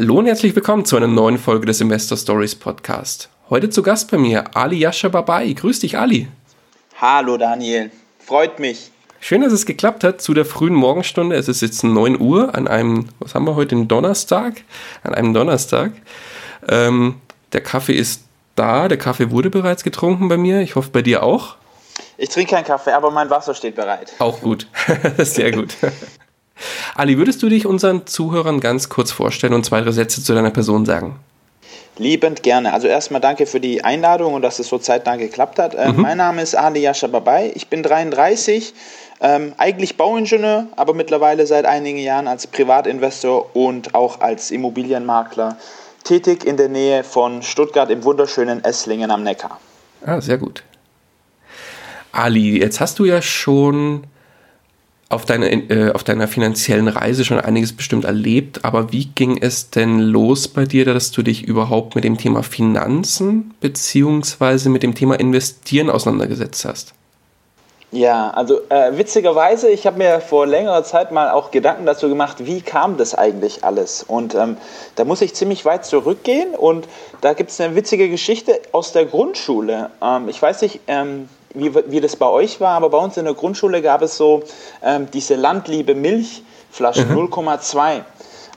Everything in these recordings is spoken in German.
Hallo und herzlich willkommen zu einer neuen Folge des Investor Stories Podcast. Heute zu Gast bei mir Ali Yasha Babai. Grüß dich, Ali. Hallo, Daniel. Freut mich. Schön, dass es geklappt hat zu der frühen Morgenstunde. Es ist jetzt 9 Uhr an einem, was haben wir heute, den Donnerstag? An einem Donnerstag. Ähm, der Kaffee ist da, der Kaffee wurde bereits getrunken bei mir. Ich hoffe, bei dir auch. Ich trinke keinen Kaffee, aber mein Wasser steht bereit. Auch gut. Sehr gut. Ali, würdest du dich unseren Zuhörern ganz kurz vorstellen und zwei, drei Sätze zu deiner Person sagen? Liebend gerne. Also erstmal danke für die Einladung und dass es so zeitnah geklappt hat. Äh, mhm. Mein Name ist Ali Yasha Babai. Ich bin 33, ähm, eigentlich Bauingenieur, aber mittlerweile seit einigen Jahren als Privatinvestor und auch als Immobilienmakler tätig in der Nähe von Stuttgart im wunderschönen Esslingen am Neckar. Ah, sehr gut. Ali, jetzt hast du ja schon auf, deine, äh, auf deiner finanziellen Reise schon einiges bestimmt erlebt, aber wie ging es denn los bei dir, dass du dich überhaupt mit dem Thema Finanzen beziehungsweise mit dem Thema Investieren auseinandergesetzt hast? Ja, also äh, witzigerweise, ich habe mir vor längerer Zeit mal auch Gedanken dazu gemacht, wie kam das eigentlich alles? Und ähm, da muss ich ziemlich weit zurückgehen und da gibt es eine witzige Geschichte aus der Grundschule. Ähm, ich weiß nicht, ähm, wie, wie das bei euch war, aber bei uns in der Grundschule gab es so ähm, diese Landliebe Milchflaschen mhm. 0,2.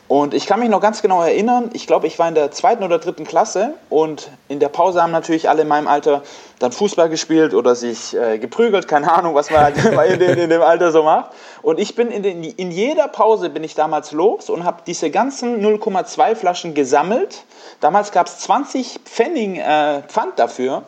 Und ich kann mich noch ganz genau erinnern, ich glaube, ich war in der zweiten oder dritten Klasse und in der Pause haben natürlich alle in meinem Alter dann Fußball gespielt oder sich äh, geprügelt, keine Ahnung, was man halt in, dem, in dem Alter so macht. Und ich bin in, den, in jeder Pause bin ich damals los und habe diese ganzen 0,2 Flaschen gesammelt. Damals gab es 20 Pfennig äh, Pfand dafür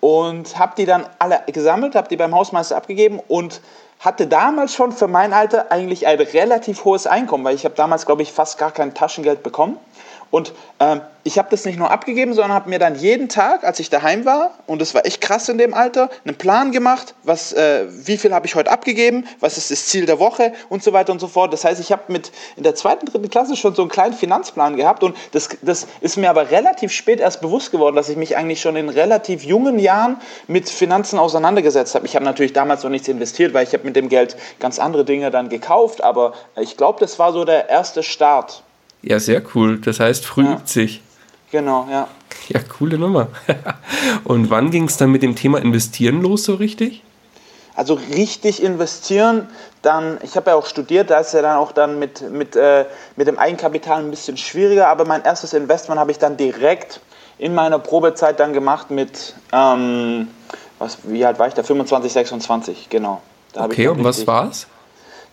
und habe die dann alle gesammelt, habe die beim Hausmeister abgegeben und hatte damals schon für mein Alter eigentlich ein relativ hohes Einkommen, weil ich habe damals, glaube ich, fast gar kein Taschengeld bekommen. Und ähm, ich habe das nicht nur abgegeben, sondern habe mir dann jeden Tag, als ich daheim war, und das war echt krass in dem Alter, einen Plan gemacht, was, äh, wie viel habe ich heute abgegeben, was ist das Ziel der Woche und so weiter und so fort. Das heißt, ich habe mit in der zweiten, dritten Klasse schon so einen kleinen Finanzplan gehabt und das, das ist mir aber relativ spät erst bewusst geworden, dass ich mich eigentlich schon in relativ jungen Jahren mit Finanzen auseinandergesetzt habe. Ich habe natürlich damals noch nichts investiert, weil ich habe mit dem Geld ganz andere Dinge dann gekauft, aber ich glaube, das war so der erste Start. Ja, sehr cool. Das heißt, früh ja. übt sich. Genau, ja. Ja, coole Nummer. Und wann ging es dann mit dem Thema Investieren los so richtig? Also richtig investieren, dann, ich habe ja auch studiert, da ist ja dann auch dann mit, mit, äh, mit dem Eigenkapital ein bisschen schwieriger, aber mein erstes Investment habe ich dann direkt in meiner Probezeit dann gemacht mit, ähm, was, wie alt war ich da? 25, 26, genau. Okay, und was war es?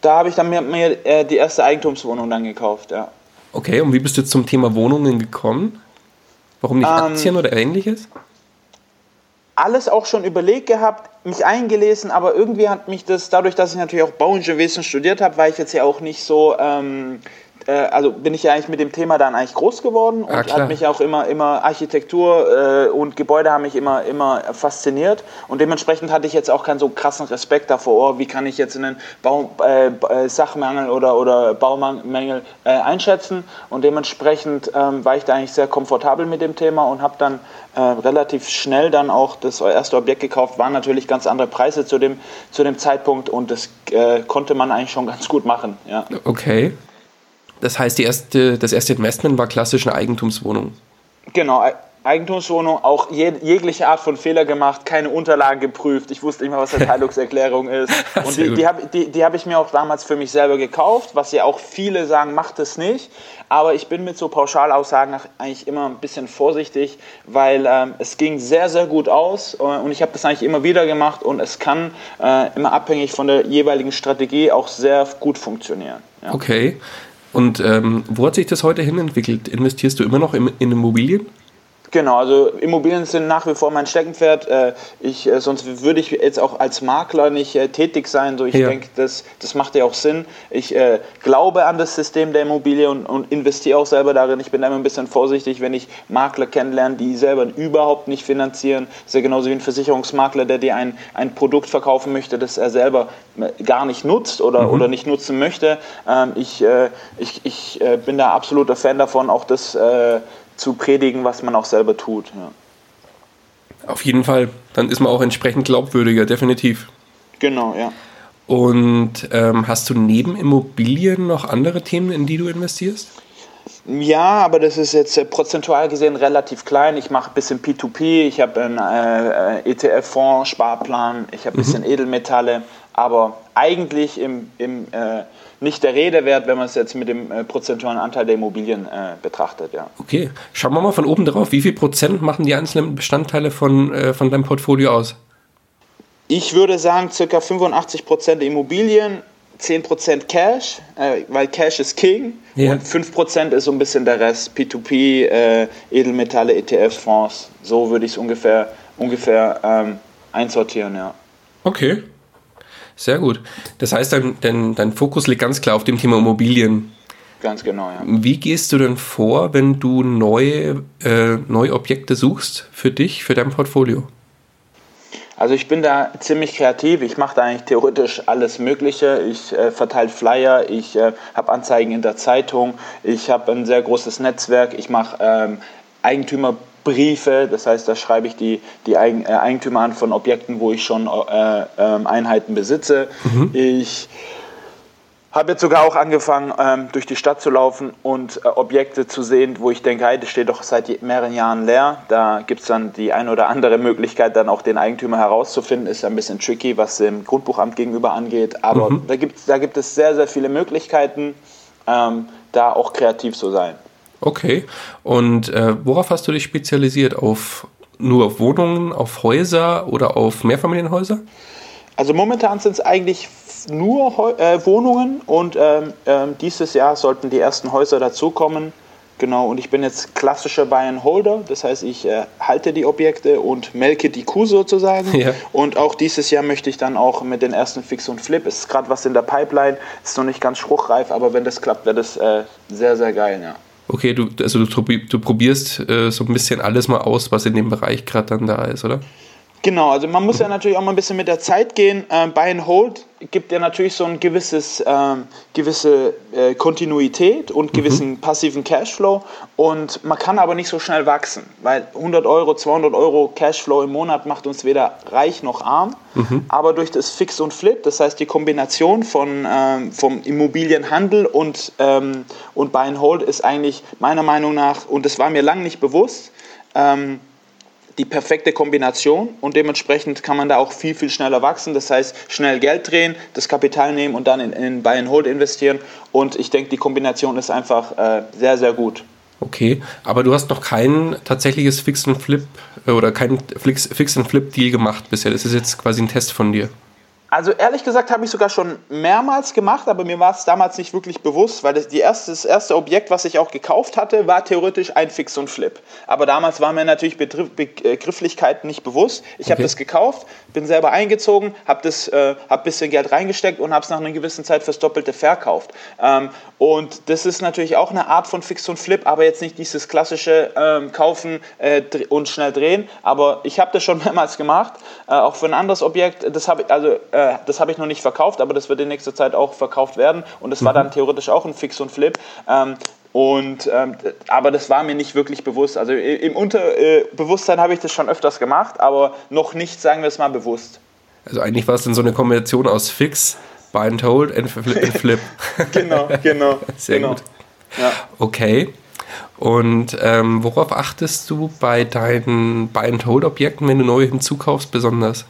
Da habe ich dann mir, mir äh, die erste Eigentumswohnung dann gekauft, ja. Okay, und wie bist du zum Thema Wohnungen gekommen? Warum nicht ähm, Aktien oder ähnliches? Alles auch schon überlegt gehabt, mich eingelesen, aber irgendwie hat mich das, dadurch, dass ich natürlich auch Bauingenieurwesen studiert habe, war ich jetzt ja auch nicht so ähm, äh, also bin ich ja eigentlich mit dem Thema dann eigentlich groß geworden und ah, hat mich auch immer, immer Architektur äh, und Gebäude haben mich immer, immer fasziniert und dementsprechend hatte ich jetzt auch keinen so krassen Respekt davor, oh, wie kann ich jetzt einen Bau, äh, äh Sachmangel oder, oder Baumängel äh, einschätzen und dementsprechend ähm, war ich da eigentlich sehr komfortabel mit dem Thema und habe dann äh, relativ schnell dann auch das erste Objekt gekauft, waren natürlich ganz andere Preise zu dem, zu dem Zeitpunkt und das konnte man eigentlich schon ganz gut machen. Ja. Okay. Das heißt, erste, das erste Investment war klassisch eine Eigentumswohnung. Genau, Eigentumswohnung, auch jeg jegliche Art von Fehler gemacht, keine Unterlagen geprüft. Ich wusste nicht mal, was eine Teilungserklärung ist. Und die, die habe die, die hab ich mir auch damals für mich selber gekauft, was ja auch viele sagen, macht es nicht. Aber ich bin mit so Pauschalaussagen eigentlich immer ein bisschen vorsichtig, weil ähm, es ging sehr, sehr gut aus und ich habe das eigentlich immer wieder gemacht und es kann äh, immer abhängig von der jeweiligen Strategie auch sehr gut funktionieren. Ja. Okay. Und ähm, wo hat sich das heute hin entwickelt? Investierst du immer noch in, in Immobilien? Genau, also Immobilien sind nach wie vor mein Steckenpferd. Äh, ich, äh, sonst würde ich jetzt auch als Makler nicht äh, tätig sein. So, ich ja. denke, das, das macht ja auch Sinn. Ich äh, glaube an das System der Immobilie und, und investiere auch selber darin. Ich bin immer ein bisschen vorsichtig, wenn ich Makler kennenlerne, die selber überhaupt nicht finanzieren. Das ist ja genauso wie ein Versicherungsmakler, der dir ein, ein Produkt verkaufen möchte, das er selber gar nicht nutzt oder, mhm. oder nicht nutzen möchte. Ähm, ich, äh, ich, ich äh, bin da absoluter Fan davon, auch das zu predigen, was man auch selber tut. Ja. Auf jeden Fall, dann ist man auch entsprechend glaubwürdiger, definitiv. Genau, ja. Und ähm, hast du neben Immobilien noch andere Themen, in die du investierst? Ja, aber das ist jetzt äh, prozentual gesehen relativ klein. Ich mache ein bisschen P2P, ich habe einen äh, äh ETF-Fonds, Sparplan, ich habe ein bisschen mhm. Edelmetalle, aber eigentlich im, im äh, nicht der Rede wert, wenn man es jetzt mit dem äh, prozentualen Anteil der Immobilien äh, betrachtet. Ja. Okay, schauen wir mal von oben drauf. Wie viel Prozent machen die einzelnen Bestandteile von, äh, von deinem Portfolio aus? Ich würde sagen, ca. 85 Prozent Immobilien, 10 Prozent Cash, äh, weil Cash ist King. Ja. Und 5 Prozent ist so ein bisschen der Rest. P2P, äh, Edelmetalle, ETF-Fonds. So würde ich es ungefähr, ungefähr ähm, einsortieren, ja. Okay. Sehr gut. Das heißt, dein, dein, dein Fokus liegt ganz klar auf dem Thema Immobilien. Ganz genau, ja. Wie gehst du denn vor, wenn du neue, äh, neue Objekte suchst für dich, für dein Portfolio? Also ich bin da ziemlich kreativ. Ich mache da eigentlich theoretisch alles Mögliche. Ich äh, verteile Flyer, ich äh, habe Anzeigen in der Zeitung, ich habe ein sehr großes Netzwerk, ich mache ähm, Eigentümer Briefe, das heißt, da schreibe ich die, die äh, Eigentümer an von Objekten, wo ich schon äh, äh, Einheiten besitze. Mhm. Ich habe jetzt sogar auch angefangen, ähm, durch die Stadt zu laufen und äh, Objekte zu sehen, wo ich denke, hey, das steht doch seit mehreren Jahren leer. Da gibt es dann die eine oder andere Möglichkeit, dann auch den Eigentümer herauszufinden. Ist ein bisschen tricky, was dem Grundbuchamt gegenüber angeht. Aber mhm. da, gibt, da gibt es sehr, sehr viele Möglichkeiten, ähm, da auch kreativ zu sein. Okay. Und äh, worauf hast du dich spezialisiert? Auf nur auf Wohnungen, auf Häuser oder auf Mehrfamilienhäuser? Also momentan sind es eigentlich nur äh, Wohnungen und ähm, äh, dieses Jahr sollten die ersten Häuser dazukommen. Genau, und ich bin jetzt klassischer Buy-and-Holder, das heißt, ich äh, halte die Objekte und melke die Kuh sozusagen. Ja. Und auch dieses Jahr möchte ich dann auch mit den ersten Fix und Flip, es ist gerade was in der Pipeline, ist noch nicht ganz spruchreif, aber wenn das klappt, wäre das äh, sehr, sehr geil, ja okay, du, also du, du probierst äh, so ein bisschen alles mal aus, was in dem Bereich gerade dann da ist, oder? Genau, also man muss ja natürlich auch mal ein bisschen mit der Zeit gehen. Ähm, Buy and Hold gibt ja natürlich so ein gewisses, ähm, gewisse äh, Kontinuität und mhm. gewissen mhm. passiven Cashflow und man kann aber nicht so schnell wachsen, weil 100 Euro, 200 Euro Cashflow im Monat macht uns weder reich noch arm, mhm. aber durch das Fix und Flip, das heißt die Kombination von, ähm, vom Immobilienhandel und, ähm, und Buy and Hold ist eigentlich meiner Meinung nach, und das war mir lange nicht bewusst, ähm, die perfekte Kombination und dementsprechend kann man da auch viel, viel schneller wachsen. Das heißt, schnell Geld drehen, das Kapital nehmen und dann in, in Buy and Hold investieren. Und ich denke, die Kombination ist einfach äh, sehr, sehr gut. Okay, aber du hast noch kein tatsächliches Fix and Flip äh, oder kein Fix and Flip Deal gemacht bisher. Das ist jetzt quasi ein Test von dir. Also ehrlich gesagt habe ich sogar schon mehrmals gemacht, aber mir war es damals nicht wirklich bewusst, weil das, die erste, das erste Objekt, was ich auch gekauft hatte, war theoretisch ein Fix und Flip. Aber damals waren mir natürlich Begrifflichkeiten nicht bewusst. Ich okay. habe das gekauft, bin selber eingezogen, habe das, äh, hab ein bisschen Geld reingesteckt und habe es nach einer gewissen Zeit fürs Doppelte verkauft. Ähm, und das ist natürlich auch eine Art von Fix und Flip, aber jetzt nicht dieses klassische ähm, Kaufen äh, und schnell drehen. Aber ich habe das schon mehrmals gemacht, äh, auch für ein anderes Objekt. Das habe also äh, das habe ich noch nicht verkauft, aber das wird in nächster Zeit auch verkauft werden. Und das mhm. war dann theoretisch auch ein Fix und Flip. Ähm, und, ähm, aber das war mir nicht wirklich bewusst. Also im Unterbewusstsein äh, habe ich das schon öfters gemacht, aber noch nicht, sagen wir es mal, bewusst. Also eigentlich war es dann so eine Kombination aus Fix, Buy and Hold und Flip. genau, genau. Sehr genau. gut. Ja. Okay. Und ähm, worauf achtest du bei deinen Buy and Hold Objekten, wenn du neue hinzukaufst, besonders?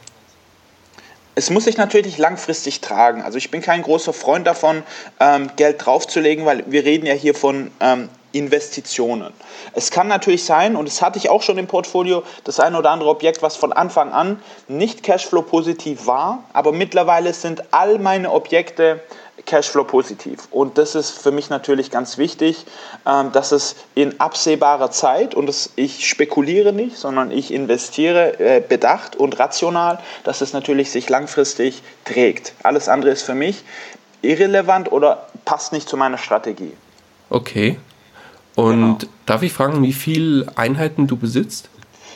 Es muss sich natürlich langfristig tragen. Also ich bin kein großer Freund davon, ähm, Geld draufzulegen, weil wir reden ja hier von ähm, Investitionen. Es kann natürlich sein, und das hatte ich auch schon im Portfolio, das eine oder andere Objekt, was von Anfang an nicht Cashflow positiv war, aber mittlerweile sind all meine Objekte Cashflow positiv. Und das ist für mich natürlich ganz wichtig, ähm, dass es in absehbarer Zeit, und das, ich spekuliere nicht, sondern ich investiere äh, bedacht und rational, dass es natürlich sich langfristig trägt. Alles andere ist für mich irrelevant oder passt nicht zu meiner Strategie. Okay. Und genau. darf ich fragen, wie viele Einheiten du besitzt?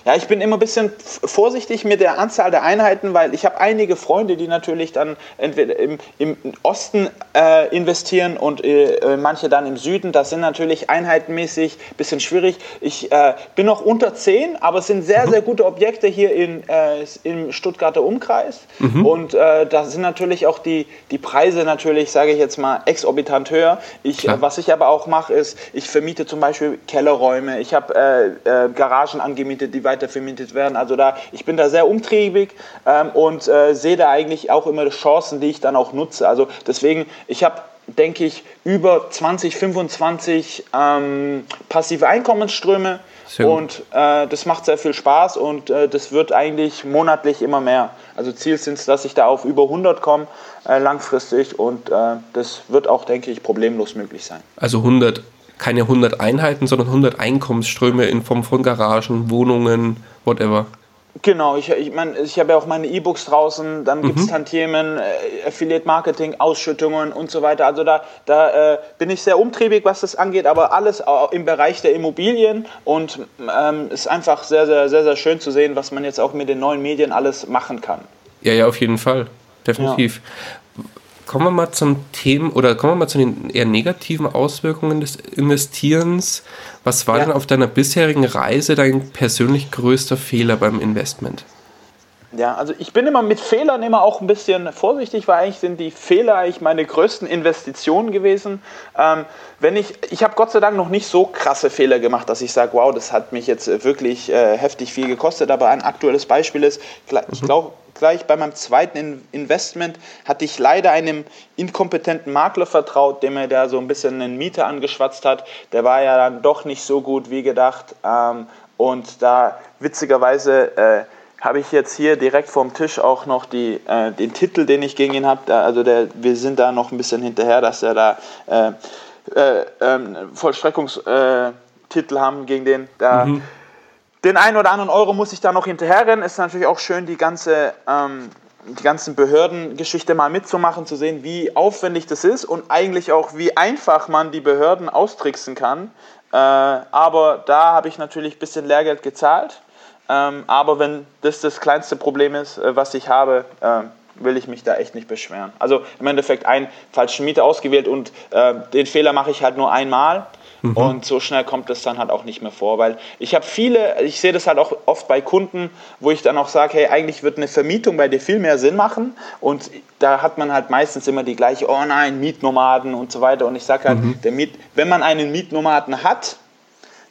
Ja, ich bin immer ein bisschen vorsichtig mit der Anzahl der Einheiten, weil ich habe einige Freunde, die natürlich dann entweder im, im Osten äh, investieren und äh, äh manche dann im Süden. Das sind natürlich einheitenmäßig ein bisschen schwierig. Ich äh, bin noch unter 10, aber es sind sehr, mhm. sehr gute Objekte hier in, äh, im Stuttgarter Umkreis. Mhm. Und äh, da sind natürlich auch die, die Preise natürlich, sage ich jetzt mal, exorbitant höher. Ich, was ich aber auch mache, ist, ich vermiete zum Beispiel Kellerräume, ich habe Garagen angemietet, die weiter vermietet werden. Also da, ich bin da sehr umtriebig ähm, und äh, sehe da eigentlich auch immer Chancen, die ich dann auch nutze. Also deswegen, ich habe denke ich, über 20, 25 ähm, passive Einkommensströme. Und äh, das macht sehr viel Spaß und äh, das wird eigentlich monatlich immer mehr. Also Ziel sind es, dass ich da auf über 100 komme äh, langfristig und äh, das wird auch, denke ich, problemlos möglich sein. Also 100 keine 100 Einheiten, sondern 100 Einkommensströme in Form von Garagen, Wohnungen, whatever. Genau, ich, ich meine, ich habe ja auch meine E-Books draußen, dann gibt es mhm. Tantiemen, äh, Affiliate Marketing, Ausschüttungen und so weiter. Also da, da äh, bin ich sehr umtriebig, was das angeht, aber alles im Bereich der Immobilien und ähm, ist einfach sehr, sehr, sehr, sehr schön zu sehen, was man jetzt auch mit den neuen Medien alles machen kann. Ja, ja, auf jeden Fall. Definitiv. Ja. Kommen wir mal zum Thema oder kommen wir mal zu den eher negativen Auswirkungen des Investierens. Was war ja. denn auf deiner bisherigen Reise dein persönlich größter Fehler beim Investment? Ja, also ich bin immer mit Fehlern immer auch ein bisschen vorsichtig, weil eigentlich sind die Fehler eigentlich meine größten Investitionen gewesen. Ähm, wenn ich, ich habe Gott sei Dank noch nicht so krasse Fehler gemacht, dass ich sage, wow, das hat mich jetzt wirklich äh, heftig viel gekostet. Aber ein aktuelles Beispiel ist, ich mhm. glaube, gleich bei meinem zweiten Investment hatte ich leider einem inkompetenten Makler vertraut, der mir da so ein bisschen einen Mieter angeschwatzt hat. Der war ja dann doch nicht so gut wie gedacht. Ähm, und da witzigerweise äh, habe ich jetzt hier direkt vom Tisch auch noch die, äh, den Titel, den ich gegen ihn habe. Also der, wir sind da noch ein bisschen hinterher, dass er da äh, äh, ähm, Vollstreckungstitel haben gegen den. Da, mhm den einen oder anderen Euro muss ich da noch hinterherrennen. Ist natürlich auch schön, die ganze ähm, die ganzen Behördengeschichte mal mitzumachen, zu sehen, wie aufwendig das ist und eigentlich auch, wie einfach man die Behörden austricksen kann. Äh, aber da habe ich natürlich ein bisschen Lehrgeld gezahlt. Ähm, aber wenn das das kleinste Problem ist, äh, was ich habe, äh, will ich mich da echt nicht beschweren. Also im Endeffekt einen falschen Mieter ausgewählt und äh, den Fehler mache ich halt nur einmal. Mhm. Und so schnell kommt es dann halt auch nicht mehr vor, weil ich habe viele, ich sehe das halt auch oft bei Kunden, wo ich dann auch sage, hey, eigentlich wird eine Vermietung bei dir viel mehr Sinn machen und da hat man halt meistens immer die gleiche, oh nein, Mietnomaden und so weiter und ich sage halt, mhm. der Miet, wenn man einen Mietnomaden hat,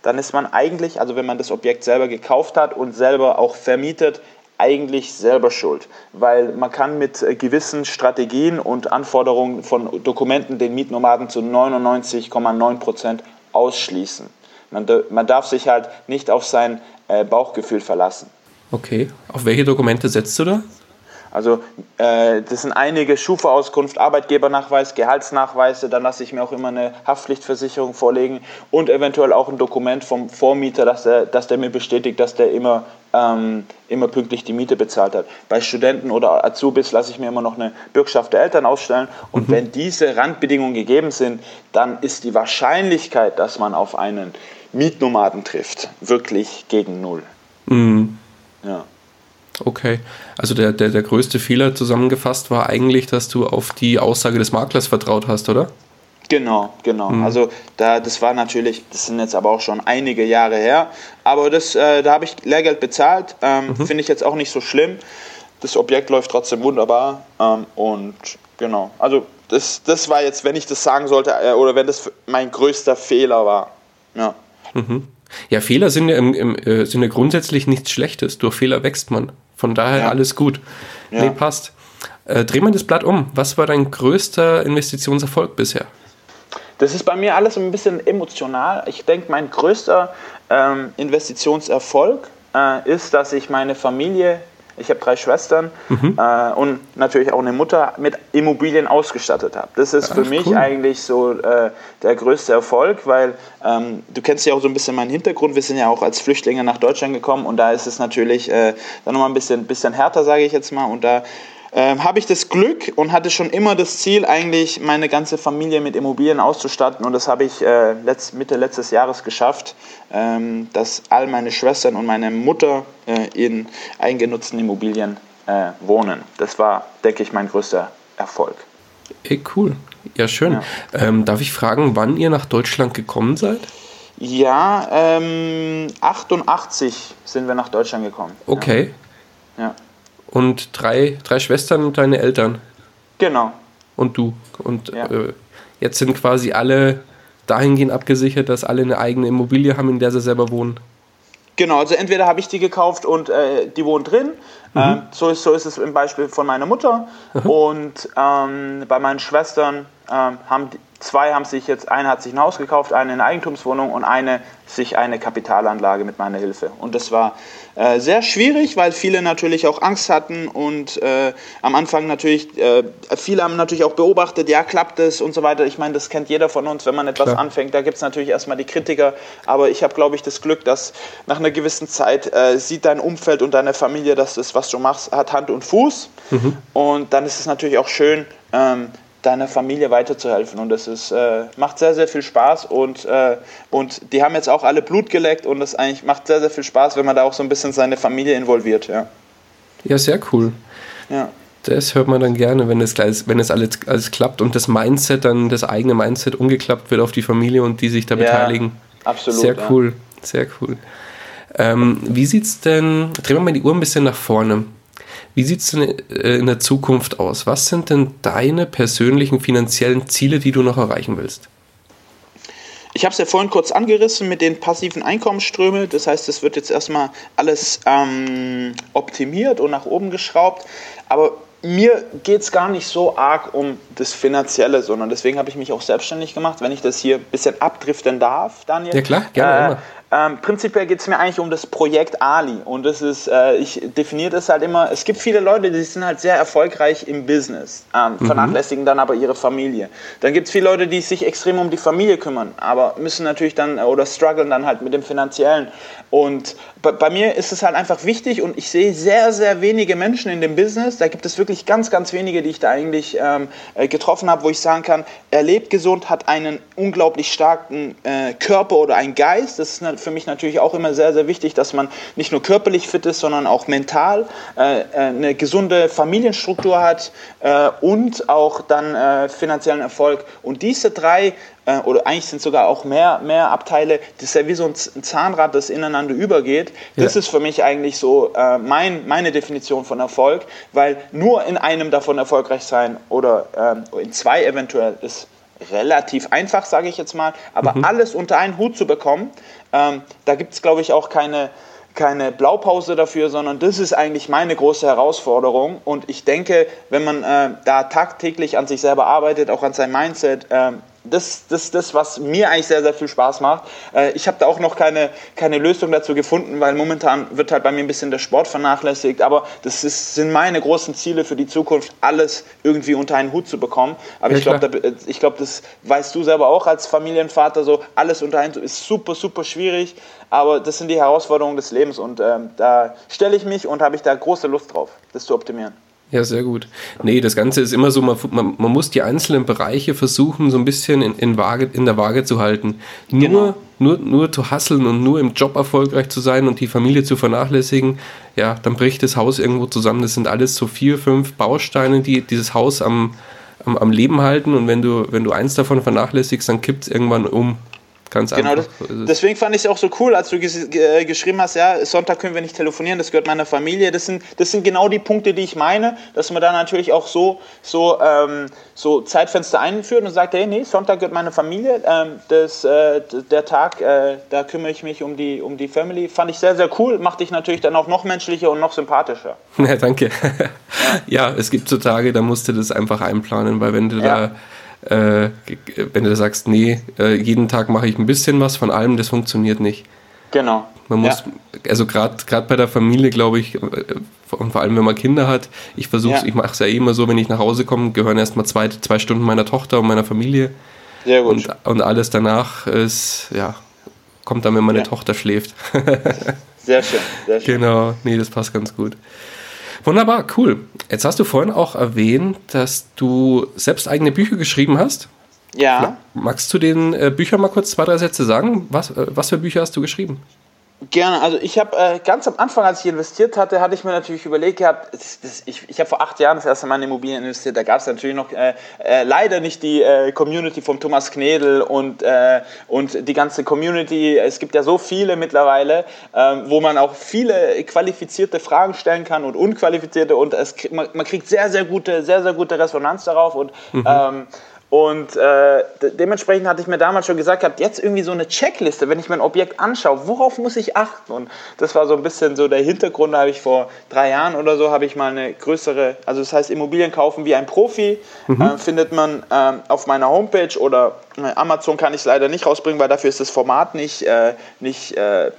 dann ist man eigentlich, also wenn man das Objekt selber gekauft hat und selber auch vermietet, eigentlich selber schuld, weil man kann mit gewissen Strategien und Anforderungen von Dokumenten den Mietnomaden zu 99,9 Prozent ausschließen. Man, man darf sich halt nicht auf sein äh, Bauchgefühl verlassen. Okay, auf welche Dokumente setzt du da? Also äh, das sind einige Schufa-Auskunft, Arbeitgebernachweis, Gehaltsnachweise, dann lasse ich mir auch immer eine Haftpflichtversicherung vorlegen und eventuell auch ein Dokument vom Vormieter, dass der, dass der mir bestätigt, dass der immer, ähm, immer pünktlich die Miete bezahlt hat. Bei Studenten oder Azubis lasse ich mir immer noch eine Bürgschaft der Eltern ausstellen und mhm. wenn diese Randbedingungen gegeben sind, dann ist die Wahrscheinlichkeit, dass man auf einen Mietnomaden trifft, wirklich gegen null. Mhm. Ja. Okay, also der, der, der größte Fehler zusammengefasst war eigentlich, dass du auf die Aussage des Maklers vertraut hast, oder? Genau, genau. Mhm. Also da, das war natürlich, das sind jetzt aber auch schon einige Jahre her, aber das, äh, da habe ich Lehrgeld bezahlt, ähm, mhm. finde ich jetzt auch nicht so schlimm. Das Objekt läuft trotzdem wunderbar ähm, und genau, also das, das war jetzt, wenn ich das sagen sollte, äh, oder wenn das mein größter Fehler war. Ja. Mhm. Ja, Fehler sind ja, im, im, äh, sind ja grundsätzlich nichts Schlechtes. Durch Fehler wächst man. Von daher ja. alles gut. Ja. Nee, passt. Äh, dreh mal das Blatt um. Was war dein größter Investitionserfolg bisher? Das ist bei mir alles ein bisschen emotional. Ich denke, mein größter ähm, Investitionserfolg äh, ist, dass ich meine Familie ich habe drei Schwestern mhm. äh, und natürlich auch eine Mutter mit Immobilien ausgestattet habe. Das ist Ach, für mich cool. eigentlich so äh, der größte Erfolg, weil ähm, du kennst ja auch so ein bisschen meinen Hintergrund. Wir sind ja auch als Flüchtlinge nach Deutschland gekommen und da ist es natürlich äh, dann nochmal ein bisschen, bisschen härter, sage ich jetzt mal. Und da ähm, habe ich das Glück und hatte schon immer das Ziel, eigentlich meine ganze Familie mit Immobilien auszustatten. Und das habe ich äh, letzt, Mitte letztes Jahres geschafft, ähm, dass all meine Schwestern und meine Mutter äh, in eingenutzten Immobilien äh, wohnen. Das war, denke ich, mein größter Erfolg. Ey, cool. Ja, schön. Ja. Ähm, darf ich fragen, wann ihr nach Deutschland gekommen seid? Ja, ähm, 88 sind wir nach Deutschland gekommen. Okay. Ja. ja und drei, drei Schwestern und deine Eltern. Genau. Und du. Und ja. äh, jetzt sind quasi alle dahingehend abgesichert, dass alle eine eigene Immobilie haben, in der sie selber wohnen. Genau, also entweder habe ich die gekauft und äh, die wohnen drin. Mhm. Ähm, so, ist, so ist es im Beispiel von meiner Mutter. Mhm. Und ähm, bei meinen Schwestern ähm, haben Zwei haben sich jetzt, eine hat sich ein Haus gekauft, eine eine Eigentumswohnung und eine sich eine Kapitalanlage mit meiner Hilfe. Und das war äh, sehr schwierig, weil viele natürlich auch Angst hatten und äh, am Anfang natürlich, äh, viele haben natürlich auch beobachtet, ja, klappt es und so weiter. Ich meine, das kennt jeder von uns, wenn man etwas Klar. anfängt, da gibt es natürlich erstmal die Kritiker, aber ich habe, glaube ich, das Glück, dass nach einer gewissen Zeit äh, sieht dein Umfeld und deine Familie, dass das, was du machst, hat Hand und Fuß. Mhm. Und dann ist es natürlich auch schön, ähm, deiner Familie weiterzuhelfen. Und das ist, äh, macht sehr, sehr viel Spaß. Und, äh, und die haben jetzt auch alle Blut geleckt und das eigentlich macht sehr, sehr viel Spaß, wenn man da auch so ein bisschen seine Familie involviert. Ja, ja sehr cool. Ja. Das hört man dann gerne, wenn es, wenn es alles, alles klappt und das Mindset dann, das eigene Mindset umgeklappt wird auf die Familie und die sich da ja, beteiligen. Absolut. Sehr cool, ja. sehr cool. Ähm, wie es denn, drehen wir mal die Uhr ein bisschen nach vorne. Wie sieht es denn äh, in der Zukunft aus? Was sind denn deine persönlichen finanziellen Ziele, die du noch erreichen willst? Ich habe es ja vorhin kurz angerissen mit den passiven Einkommensströmen. Das heißt, es wird jetzt erstmal alles ähm, optimiert und nach oben geschraubt. Aber mir geht es gar nicht so arg um das Finanzielle, sondern deswegen habe ich mich auch selbstständig gemacht, wenn ich das hier ein bisschen abdriften darf, Daniel. Ja klar, gerne. Äh, ähm, prinzipiell geht es mir eigentlich um das Projekt Ali und das ist, äh, ich definiere das halt immer, es gibt viele Leute, die sind halt sehr erfolgreich im Business, ähm, mhm. vernachlässigen dann aber ihre Familie. Dann gibt es viele Leute, die sich extrem um die Familie kümmern, aber müssen natürlich dann äh, oder strugglen dann halt mit dem Finanziellen. Und bei, bei, mir ist es halt einfach wichtig und ich sehe sehr, sehr wenige Menschen in dem Business, da gibt es wirklich ganz, ganz wenige, die ich da eigentlich ähm, äh, getroffen habe, wo ich sagen kann, er lebt gesund, hat einen unglaublich starken äh, Körper oder einen Geist, das ist für mich natürlich auch immer sehr, sehr wichtig, dass man nicht nur körperlich fit ist, sondern auch mental äh, äh eine gesunde Familienstruktur hat äh, und auch dann äh, finanziellen Erfolg. Und diese drei äh, oder eigentlich sind sogar auch mehr, mehr Abteile, das ist ja wie so ein Zahnrad, das ineinander übergeht. Das ja. ist für mich eigentlich so äh, mein, meine Definition von Erfolg, weil nur in einem davon erfolgreich sein oder ähm, in zwei eventuell ist relativ einfach, sage ich jetzt mal, aber mhm. alles unter einen Hut zu bekommen, ähm, da gibt es, glaube ich, auch keine, keine Blaupause dafür, sondern das ist eigentlich meine große Herausforderung. Und ich denke, wenn man äh, da tagtäglich an sich selber arbeitet, auch an seinem Mindset, äh, das, das, das, was mir eigentlich sehr, sehr viel Spaß macht. Äh, ich habe da auch noch keine, keine Lösung dazu gefunden, weil momentan wird halt bei mir ein bisschen der Sport vernachlässigt. Aber das ist, sind meine großen Ziele für die Zukunft, alles irgendwie unter einen Hut zu bekommen. Aber ja, ich glaube, da, ich glaub, das weißt du selber auch als Familienvater so, alles unter einen Hut ist super, super schwierig. Aber das sind die Herausforderungen des Lebens und ähm, da stelle ich mich und habe ich da große Lust drauf, das zu optimieren. Ja, sehr gut. Nee, das Ganze ist immer so, man, man, man muss die einzelnen Bereiche versuchen, so ein bisschen in, in, Waage, in der Waage zu halten. Nur, genau. nur, nur zu hasseln und nur im Job erfolgreich zu sein und die Familie zu vernachlässigen, ja, dann bricht das Haus irgendwo zusammen. Das sind alles so vier, fünf Bausteine, die dieses Haus am, am, am Leben halten. Und wenn du, wenn du eins davon vernachlässigst, dann kippt es irgendwann um. Ganz genau, einfach. Das, deswegen fand ich es auch so cool, als du äh, geschrieben hast, ja, Sonntag können wir nicht telefonieren, das gehört meiner Familie. Das sind, das sind genau die Punkte, die ich meine, dass man da natürlich auch so, so, ähm, so Zeitfenster einführt und sagt, hey, nee, Sonntag gehört meiner Familie, ähm, das, äh, der Tag, äh, da kümmere ich mich um die, um die Family. Fand ich sehr, sehr cool, macht dich natürlich dann auch noch menschlicher und noch sympathischer. Ja, danke. ja, ja es gibt so Tage, da musst du das einfach einplanen, weil wenn du ja. da äh, wenn du sagst, nee, äh, jeden Tag mache ich ein bisschen was von allem, das funktioniert nicht. Genau. Man muss, ja. also gerade bei der Familie, glaube ich, äh, und vor allem wenn man Kinder hat, ich versuche ja. ich mache es ja eh immer so, wenn ich nach Hause komme, gehören erstmal zwei, zwei Stunden meiner Tochter und meiner Familie. Sehr gut. Und, und alles danach ist, ja, kommt dann, wenn meine ja. Tochter schläft. sehr schön, sehr schön. Genau, nee, das passt ganz gut. Wunderbar, cool. Jetzt hast du vorhin auch erwähnt, dass du selbst eigene Bücher geschrieben hast. Ja. Magst du den äh, Büchern mal kurz zwei, drei Sätze sagen? Was, äh, was für Bücher hast du geschrieben? Gerne. Also ich habe äh, ganz am Anfang, als ich investiert hatte, hatte ich mir natürlich überlegt gehabt, das, das, ich, ich habe vor acht Jahren das erste Mal in Immobilien investiert, da gab es natürlich noch äh, äh, leider nicht die äh, Community von Thomas Knedel und, äh, und die ganze Community. Es gibt ja so viele mittlerweile, ähm, wo man auch viele qualifizierte Fragen stellen kann und unqualifizierte und es, man, man kriegt sehr, sehr gute, sehr, sehr gute Resonanz darauf und mhm. ähm, und äh, dementsprechend hatte ich mir damals schon gesagt, gehabt, jetzt irgendwie so eine Checkliste, wenn ich mir ein Objekt anschaue, worauf muss ich achten? Und das war so ein bisschen so der Hintergrund, da habe ich vor drei Jahren oder so, habe ich mal eine größere, also das heißt Immobilien kaufen wie ein Profi, mhm. äh, findet man äh, auf meiner Homepage oder äh, Amazon kann ich es leider nicht rausbringen, weil dafür ist das Format nicht, äh, nicht äh,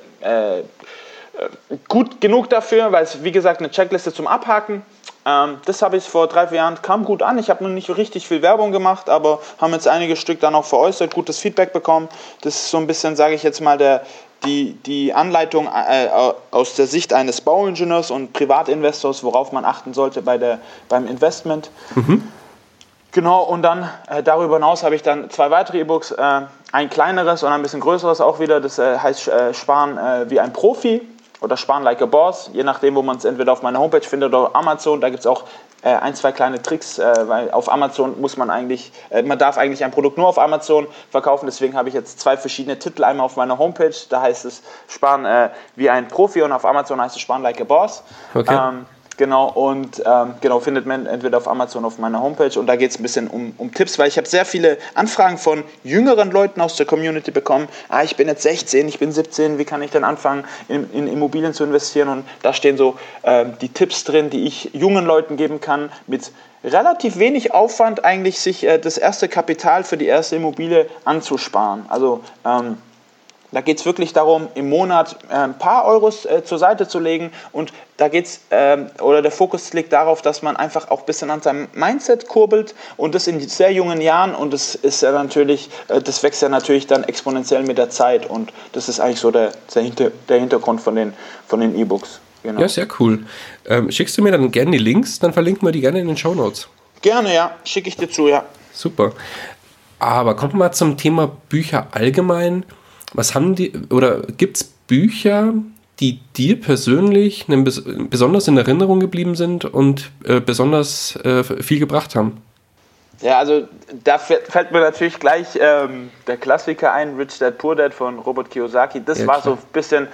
gut genug dafür, weil es wie gesagt eine Checkliste zum Abhaken ähm, das habe ich vor drei, vier Jahren, kam gut an. Ich habe noch nicht richtig viel Werbung gemacht, aber haben jetzt einige Stück dann auch veräußert, gutes Feedback bekommen. Das ist so ein bisschen, sage ich jetzt mal, der, die, die Anleitung äh, aus der Sicht eines Bauingenieurs und Privatinvestors, worauf man achten sollte bei der, beim Investment. Mhm. Genau, und dann äh, darüber hinaus habe ich dann zwei weitere E-Books, äh, ein kleineres und ein bisschen größeres auch wieder, das äh, heißt äh, Sparen äh, wie ein Profi oder Sparen Like a Boss, je nachdem, wo man es entweder auf meiner Homepage findet oder Amazon. Da gibt es auch äh, ein, zwei kleine Tricks, äh, weil auf Amazon muss man eigentlich, äh, man darf eigentlich ein Produkt nur auf Amazon verkaufen. Deswegen habe ich jetzt zwei verschiedene Titel. Einmal auf meiner Homepage, da heißt es Sparen äh, wie ein Profi und auf Amazon heißt es Sparen Like a Boss. Okay. Ähm, Genau, und ähm, genau, findet man entweder auf Amazon auf meiner Homepage und da geht es ein bisschen um, um Tipps, weil ich habe sehr viele Anfragen von jüngeren Leuten aus der Community bekommen. Ah, ich bin jetzt 16, ich bin 17, wie kann ich denn anfangen, in, in Immobilien zu investieren? Und da stehen so ähm, die Tipps drin, die ich jungen Leuten geben kann, mit relativ wenig Aufwand eigentlich sich äh, das erste Kapital für die erste Immobilie anzusparen. Also ähm, da geht es wirklich darum, im Monat äh, ein paar Euros äh, zur Seite zu legen und da geht's äh, oder der Fokus liegt darauf, dass man einfach auch ein bisschen an seinem Mindset kurbelt und das in sehr jungen Jahren und das ist ja natürlich, äh, das wächst ja natürlich dann exponentiell mit der Zeit und das ist eigentlich so der, der, Hinter, der Hintergrund von den von den E-Books. Genau. Ja, sehr cool. Ähm, schickst du mir dann gerne die Links, dann verlinken wir die gerne in den Show Notes. Gerne, ja, schicke ich dir zu, ja. Super. Aber kommen wir mal zum Thema Bücher allgemein was haben die, oder gibt es Bücher, die dir persönlich besonders in Erinnerung geblieben sind und äh, besonders äh, viel gebracht haben? Ja, also da fällt mir natürlich gleich ähm, der Klassiker ein, Rich Dad Poor Dad von Robert Kiyosaki. Das ja, war so ein bisschen,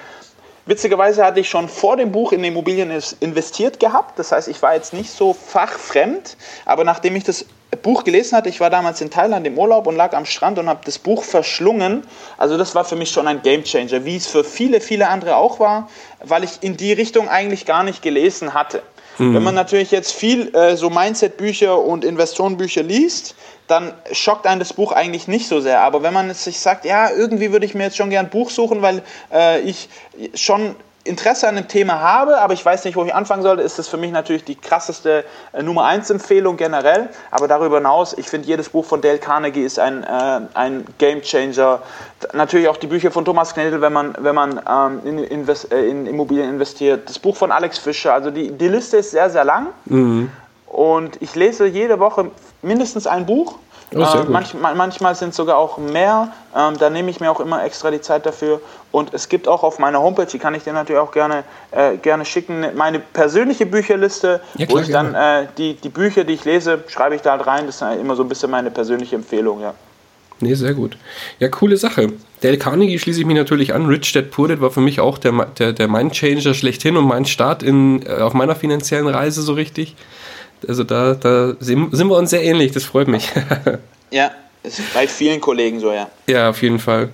witzigerweise hatte ich schon vor dem Buch in Immobilien investiert gehabt. Das heißt, ich war jetzt nicht so fachfremd, aber nachdem ich das Buch gelesen hatte. Ich war damals in Thailand im Urlaub und lag am Strand und habe das Buch verschlungen. Also das war für mich schon ein Gamechanger, wie es für viele, viele andere auch war, weil ich in die Richtung eigentlich gar nicht gelesen hatte. Mhm. Wenn man natürlich jetzt viel äh, so Mindset-Bücher und Investorenbücher liest, dann schockt einen das Buch eigentlich nicht so sehr. Aber wenn man sich sagt, ja, irgendwie würde ich mir jetzt schon gern ein Buch suchen, weil äh, ich schon Interesse an dem Thema habe, aber ich weiß nicht, wo ich anfangen sollte, ist das für mich natürlich die krasseste äh, Nummer 1 Empfehlung generell. Aber darüber hinaus, ich finde, jedes Buch von Dale Carnegie ist ein, äh, ein Game Changer. Natürlich auch die Bücher von Thomas Knedel, wenn man, wenn man ähm, in, Invest, äh, in, Immobilien investiert. Das Buch von Alex Fischer. Also die, die Liste ist sehr, sehr lang. Mhm. Und ich lese jede Woche mindestens ein Buch. Oh, äh, manchmal, manchmal sind es sogar auch mehr. Ähm, da nehme ich mir auch immer extra die Zeit dafür. Und es gibt auch auf meiner Homepage, die kann ich dir natürlich auch gerne, äh, gerne schicken, meine persönliche Bücherliste, ja, klar, wo ich dann äh, die, die Bücher, die ich lese, schreibe ich da halt rein. Das ist immer so ein bisschen meine persönliche Empfehlung, ja. Nee, sehr gut. Ja, coole Sache. Dale Carnegie schließe ich mich natürlich an. Rich Dad Poor Dad war für mich auch der, der, der Mindchanger schlechthin und mein Start in, äh, auf meiner finanziellen Reise so richtig. Also da, da sind wir uns sehr ähnlich, das freut mich. ja, ist bei vielen Kollegen so, ja. Ja, auf jeden Fall.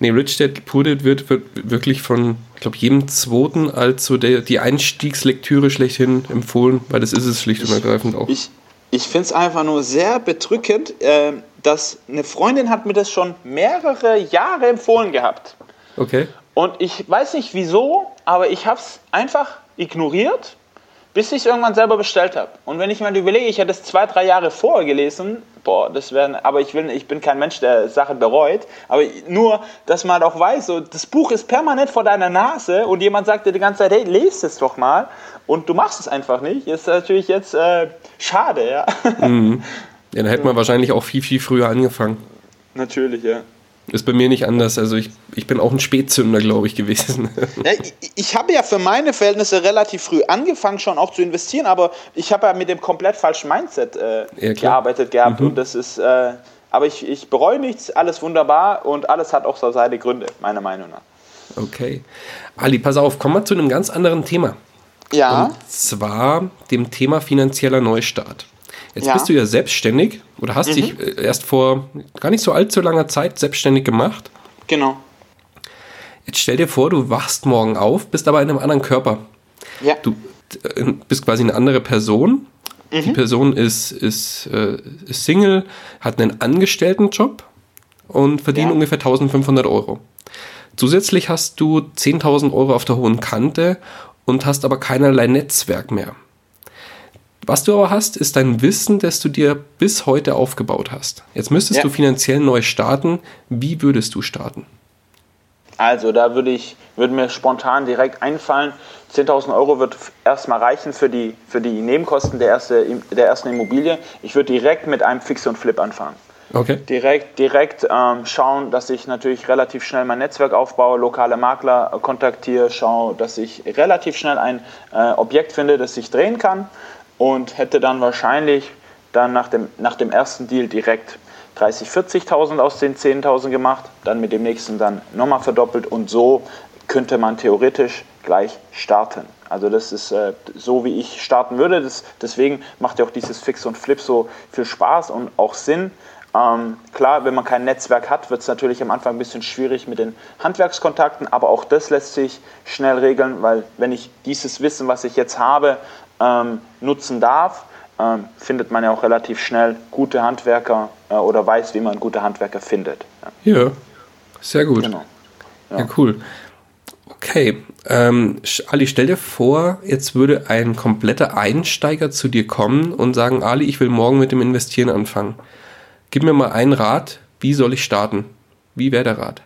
Nee, Rich Dad Dad wird, wird wirklich von, ich glaube, jedem Zweiten als so der, die Einstiegslektüre schlechthin empfohlen, weil das ist es schlicht und ergreifend auch. Ich, Ich finde es einfach nur sehr bedrückend, äh, dass eine Freundin hat mir das schon mehrere Jahre empfohlen gehabt. Okay. Und ich weiß nicht wieso, aber ich habe es einfach ignoriert, bis ich es irgendwann selber bestellt habe. Und wenn ich mal überlege, ich hätte es zwei, drei Jahre vorher gelesen, boah, das wäre, aber ich, will, ich bin kein Mensch, der Sachen bereut, aber nur, dass man auch weiß, so, das Buch ist permanent vor deiner Nase und jemand sagt dir die ganze Zeit, hey, lest es doch mal und du machst es einfach nicht, ist natürlich jetzt äh, schade, ja. Mhm. Ja, da hätte man wahrscheinlich auch viel, viel früher angefangen. Natürlich, ja. Ist bei mir nicht anders. Also ich, ich bin auch ein Spätzünder, glaube ich, gewesen. Ja, ich, ich habe ja für meine Verhältnisse relativ früh angefangen, schon auch zu investieren, aber ich habe ja mit dem komplett falschen Mindset äh, ja, gearbeitet gehabt. Mhm. Und das ist, äh, aber ich, ich bereue nichts, alles wunderbar und alles hat auch so seine Gründe, meiner Meinung nach. Okay. Ali, pass auf, kommen wir zu einem ganz anderen Thema. Ja. Und zwar dem Thema finanzieller Neustart. Jetzt ja. bist du ja selbstständig oder hast mhm. dich äh, erst vor gar nicht so allzu langer Zeit selbstständig gemacht. Genau. Jetzt stell dir vor, du wachst morgen auf, bist aber in einem anderen Körper. Ja. Du äh, bist quasi eine andere Person. Mhm. Die Person ist, ist, äh, ist Single, hat einen Angestelltenjob und verdient ja. ungefähr 1500 Euro. Zusätzlich hast du 10.000 Euro auf der hohen Kante und hast aber keinerlei Netzwerk mehr. Was du aber hast, ist dein Wissen, das du dir bis heute aufgebaut hast. Jetzt müsstest ja. du finanziell neu starten. Wie würdest du starten? Also da würde ich, würde mir spontan direkt einfallen, 10.000 Euro wird erstmal reichen für die, für die Nebenkosten der, erste, der ersten Immobilie. Ich würde direkt mit einem Fix und Flip anfangen. Okay. Direkt, direkt ähm, schauen, dass ich natürlich relativ schnell mein Netzwerk aufbaue, lokale Makler kontaktiere, schaue, dass ich relativ schnell ein äh, Objekt finde, das ich drehen kann und hätte dann wahrscheinlich dann nach dem, nach dem ersten Deal direkt 30.000, 40.000 aus den 10.000 gemacht, dann mit dem nächsten dann nochmal verdoppelt und so könnte man theoretisch gleich starten. Also das ist äh, so, wie ich starten würde. Das, deswegen macht ja auch dieses Fix und Flip so viel Spaß und auch Sinn. Ähm, klar, wenn man kein Netzwerk hat, wird es natürlich am Anfang ein bisschen schwierig mit den Handwerkskontakten, aber auch das lässt sich schnell regeln, weil wenn ich dieses Wissen, was ich jetzt habe, ähm, nutzen darf, ähm, findet man ja auch relativ schnell gute Handwerker äh, oder weiß, wie man gute Handwerker findet. Ja, ja sehr gut. Genau. Ja. ja. cool. Okay, ähm, Ali, stell dir vor, jetzt würde ein kompletter Einsteiger zu dir kommen und sagen, Ali, ich will morgen mit dem Investieren anfangen. Gib mir mal einen Rat, wie soll ich starten? Wie wäre der Rat?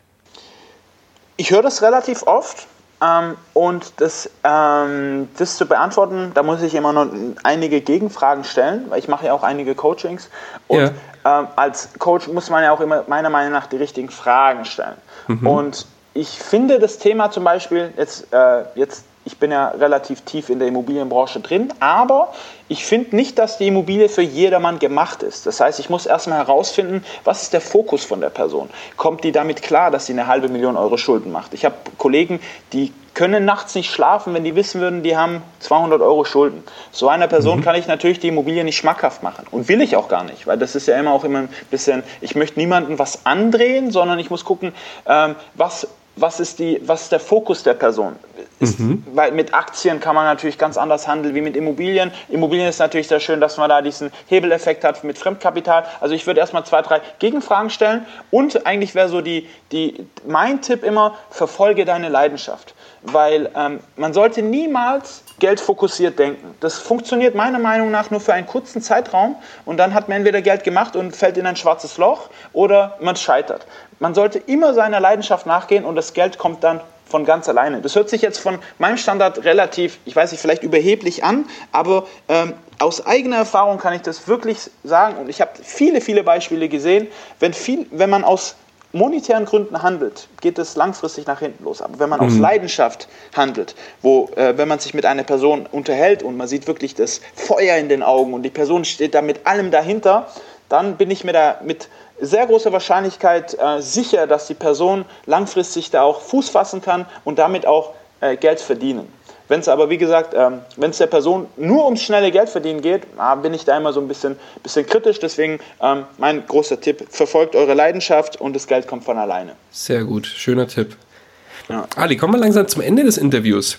Ich höre das relativ oft ähm, und das, ähm, das zu beantworten, da muss ich immer noch einige Gegenfragen stellen, weil ich mache ja auch einige Coachings. Und ja. ähm, als Coach muss man ja auch immer meiner Meinung nach die richtigen Fragen stellen. Mhm. Und ich finde das Thema zum Beispiel, jetzt, äh, jetzt ich bin ja relativ tief in der Immobilienbranche drin, aber ich finde nicht, dass die Immobilie für jedermann gemacht ist. Das heißt, ich muss erstmal herausfinden, was ist der Fokus von der Person? Kommt die damit klar, dass sie eine halbe Million Euro Schulden macht? Ich habe Kollegen, die können nachts nicht schlafen, wenn die wissen würden, die haben 200 Euro Schulden. So einer Person mhm. kann ich natürlich die Immobilie nicht schmackhaft machen. Und will ich auch gar nicht, weil das ist ja immer auch immer ein bisschen, ich möchte niemandem was andrehen, sondern ich muss gucken, ähm, was was ist, die, was ist der Fokus der Person? Ist, mhm. Weil mit Aktien kann man natürlich ganz anders handeln wie mit Immobilien. Immobilien ist natürlich sehr schön, dass man da diesen Hebeleffekt hat mit Fremdkapital. Also ich würde erstmal zwei, drei Gegenfragen stellen und eigentlich wäre so die, die, mein Tipp immer, verfolge deine Leidenschaft. Weil ähm, man sollte niemals geldfokussiert denken. Das funktioniert meiner Meinung nach nur für einen kurzen Zeitraum und dann hat man entweder Geld gemacht und fällt in ein schwarzes Loch oder man scheitert. Man sollte immer seiner Leidenschaft nachgehen und das Geld kommt dann von ganz alleine. Das hört sich jetzt von meinem Standard relativ, ich weiß nicht, vielleicht überheblich an, aber ähm, aus eigener Erfahrung kann ich das wirklich sagen und ich habe viele, viele Beispiele gesehen, wenn, viel, wenn man aus monetären Gründen handelt, geht es langfristig nach hinten los. Aber wenn man mhm. aus Leidenschaft handelt, wo, äh, wenn man sich mit einer Person unterhält und man sieht wirklich das Feuer in den Augen und die Person steht da mit allem dahinter, dann bin ich mir da mit sehr großer Wahrscheinlichkeit äh, sicher, dass die Person langfristig da auch Fuß fassen kann und damit auch äh, Geld verdienen. Wenn es aber, wie gesagt, ähm, wenn es der Person nur ums schnelle Geld verdienen geht, ah, bin ich da immer so ein bisschen, bisschen kritisch. Deswegen ähm, mein großer Tipp, verfolgt eure Leidenschaft und das Geld kommt von alleine. Sehr gut, schöner Tipp. Ja. Ali, kommen wir langsam zum Ende des Interviews.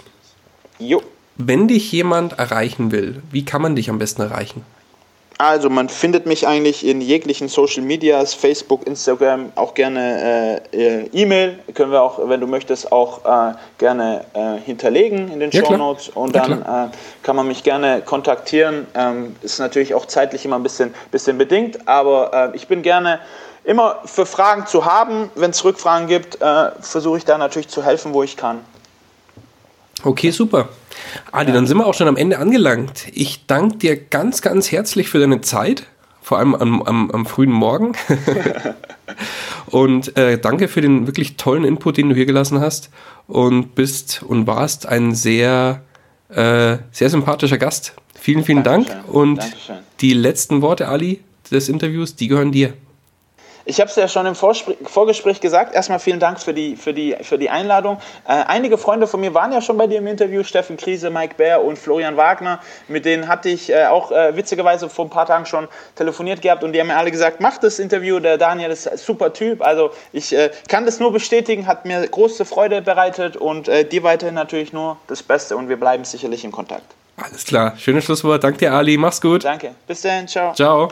Jo. Wenn dich jemand erreichen will, wie kann man dich am besten erreichen? Also man findet mich eigentlich in jeglichen Social Medias, Facebook, Instagram, auch gerne äh, E-Mail, können wir auch, wenn du möchtest, auch äh, gerne äh, hinterlegen in den ja, Show Notes und ja, dann äh, kann man mich gerne kontaktieren. Ähm, ist natürlich auch zeitlich immer ein bisschen, bisschen bedingt, aber äh, ich bin gerne immer für Fragen zu haben. Wenn es Rückfragen gibt, äh, versuche ich da natürlich zu helfen, wo ich kann. Okay, super. Adi, ja. dann sind wir auch schon am Ende angelangt. Ich danke dir ganz, ganz herzlich für deine Zeit, vor allem am, am, am frühen Morgen. und äh, danke für den wirklich tollen Input, den du hier gelassen hast. Und bist und warst ein sehr, äh, sehr sympathischer Gast. Vielen, vielen Dankeschön. Dank. Und Dankeschön. die letzten Worte, Ali, des Interviews, die gehören dir. Ich habe es ja schon im Vorgespräch gesagt. Erstmal vielen Dank für die, für die, für die Einladung. Äh, einige Freunde von mir waren ja schon bei dir im Interview. Steffen Krise, Mike Bär und Florian Wagner. Mit denen hatte ich äh, auch äh, witzigerweise vor ein paar Tagen schon telefoniert gehabt und die haben mir alle gesagt, mach das Interview. Der Daniel ist ein super Typ. Also ich äh, kann das nur bestätigen. Hat mir große Freude bereitet und äh, dir weiterhin natürlich nur das Beste und wir bleiben sicherlich in Kontakt. Alles klar. Schönes Schlusswort. Danke dir, Ali. Mach's gut. Danke. Bis dann. Ciao. Ciao.